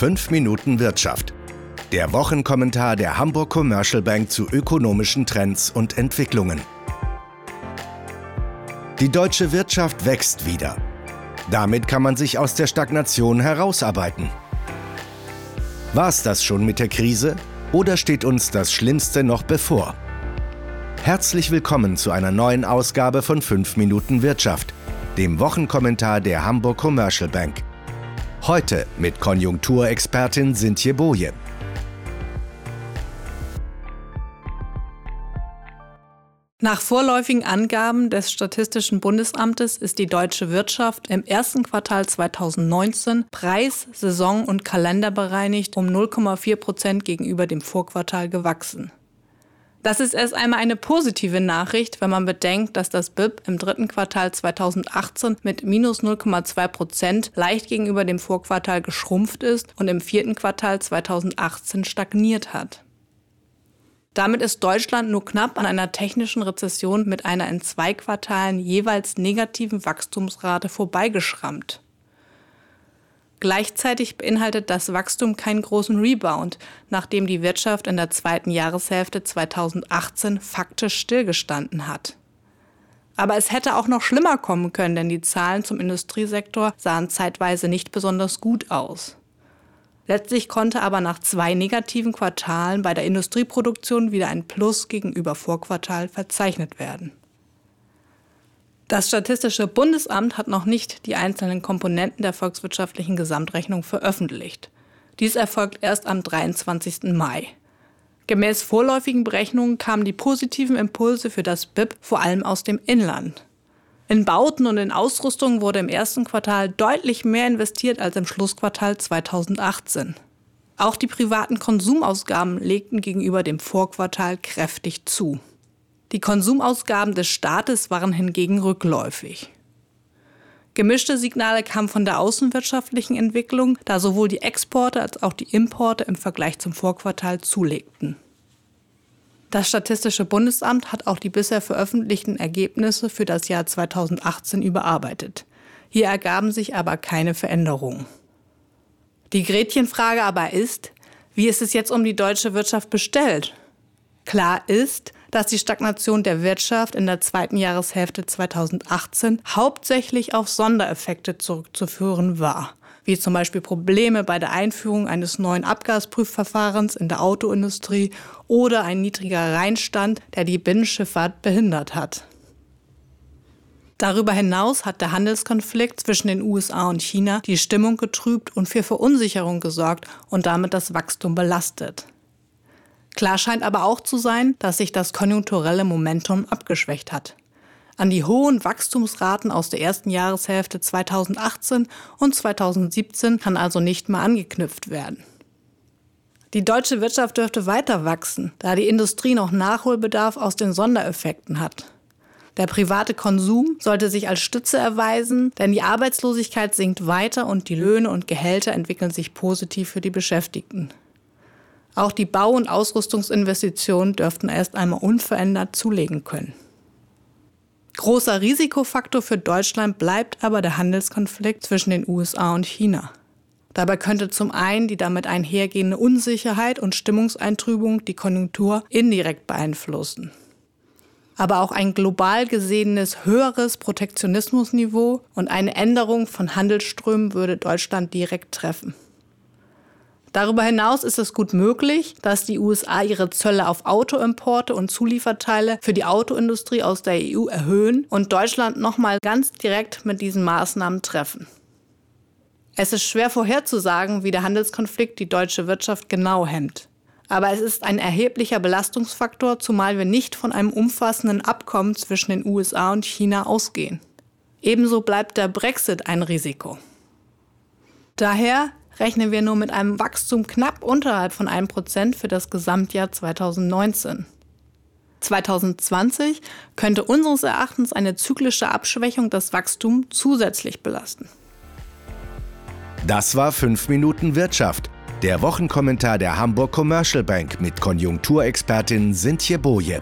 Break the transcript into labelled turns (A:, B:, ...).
A: 5 Minuten Wirtschaft. Der Wochenkommentar der Hamburg Commercial Bank zu ökonomischen Trends und Entwicklungen. Die deutsche Wirtschaft wächst wieder. Damit kann man sich aus der Stagnation herausarbeiten. War es das schon mit der Krise oder steht uns das Schlimmste noch bevor? Herzlich willkommen zu einer neuen Ausgabe von 5 Minuten Wirtschaft, dem Wochenkommentar der Hamburg Commercial Bank. Heute mit Konjunkturexpertin Sintje Boje.
B: Nach vorläufigen Angaben des Statistischen Bundesamtes ist die deutsche Wirtschaft im ersten Quartal 2019 preis-, saison- und kalenderbereinigt um 0,4 Prozent gegenüber dem Vorquartal gewachsen. Das ist erst einmal eine positive Nachricht, wenn man bedenkt, dass das BIP im dritten Quartal 2018 mit minus 0,2 Prozent leicht gegenüber dem Vorquartal geschrumpft ist und im vierten Quartal 2018 stagniert hat. Damit ist Deutschland nur knapp an einer technischen Rezession mit einer in zwei Quartalen jeweils negativen Wachstumsrate vorbeigeschrammt. Gleichzeitig beinhaltet das Wachstum keinen großen Rebound, nachdem die Wirtschaft in der zweiten Jahreshälfte 2018 faktisch stillgestanden hat. Aber es hätte auch noch schlimmer kommen können, denn die Zahlen zum Industriesektor sahen zeitweise nicht besonders gut aus. Letztlich konnte aber nach zwei negativen Quartalen bei der Industrieproduktion wieder ein Plus gegenüber Vorquartal verzeichnet werden. Das Statistische Bundesamt hat noch nicht die einzelnen Komponenten der volkswirtschaftlichen Gesamtrechnung veröffentlicht. Dies erfolgt erst am 23. Mai. Gemäß vorläufigen Berechnungen kamen die positiven Impulse für das BIP vor allem aus dem Inland. In Bauten und in Ausrüstung wurde im ersten Quartal deutlich mehr investiert als im Schlussquartal 2018. Auch die privaten Konsumausgaben legten gegenüber dem Vorquartal kräftig zu. Die Konsumausgaben des Staates waren hingegen rückläufig. Gemischte Signale kamen von der außenwirtschaftlichen Entwicklung, da sowohl die Exporte als auch die Importe im Vergleich zum Vorquartal zulegten. Das Statistische Bundesamt hat auch die bisher veröffentlichten Ergebnisse für das Jahr 2018 überarbeitet. Hier ergaben sich aber keine Veränderungen. Die Gretchenfrage aber ist, wie ist es jetzt um die deutsche Wirtschaft bestellt? Klar ist, dass die Stagnation der Wirtschaft in der zweiten Jahreshälfte 2018 hauptsächlich auf Sondereffekte zurückzuführen war wie zum Beispiel Probleme bei der Einführung eines neuen Abgasprüfverfahrens in der Autoindustrie oder ein niedriger Rheinstand, der die Binnenschifffahrt behindert hat. Darüber hinaus hat der Handelskonflikt zwischen den USA und China die Stimmung getrübt und für Verunsicherung gesorgt und damit das Wachstum belastet. Klar scheint aber auch zu sein, dass sich das konjunkturelle Momentum abgeschwächt hat. An die hohen Wachstumsraten aus der ersten Jahreshälfte 2018 und 2017 kann also nicht mehr angeknüpft werden. Die deutsche Wirtschaft dürfte weiter wachsen, da die Industrie noch Nachholbedarf aus den Sondereffekten hat. Der private Konsum sollte sich als Stütze erweisen, denn die Arbeitslosigkeit sinkt weiter und die Löhne und Gehälter entwickeln sich positiv für die Beschäftigten. Auch die Bau- und Ausrüstungsinvestitionen dürften erst einmal unverändert zulegen können. Großer Risikofaktor für Deutschland bleibt aber der Handelskonflikt zwischen den USA und China. Dabei könnte zum einen die damit einhergehende Unsicherheit und Stimmungseintrübung die Konjunktur indirekt beeinflussen. Aber auch ein global gesehenes höheres Protektionismusniveau und eine Änderung von Handelsströmen würde Deutschland direkt treffen. Darüber hinaus ist es gut möglich, dass die USA ihre Zölle auf Autoimporte und Zulieferteile für die Autoindustrie aus der EU erhöhen und Deutschland nochmal ganz direkt mit diesen Maßnahmen treffen. Es ist schwer vorherzusagen, wie der Handelskonflikt die deutsche Wirtschaft genau hemmt. Aber es ist ein erheblicher Belastungsfaktor, zumal wir nicht von einem umfassenden Abkommen zwischen den USA und China ausgehen. Ebenso bleibt der Brexit ein Risiko. Daher rechnen wir nur mit einem Wachstum knapp unterhalb von 1% für das Gesamtjahr 2019. 2020 könnte unseres Erachtens eine zyklische Abschwächung das Wachstum zusätzlich belasten.
A: Das war 5 Minuten Wirtschaft, der Wochenkommentar der Hamburg Commercial Bank mit Konjunkturexpertin Sintje Boje.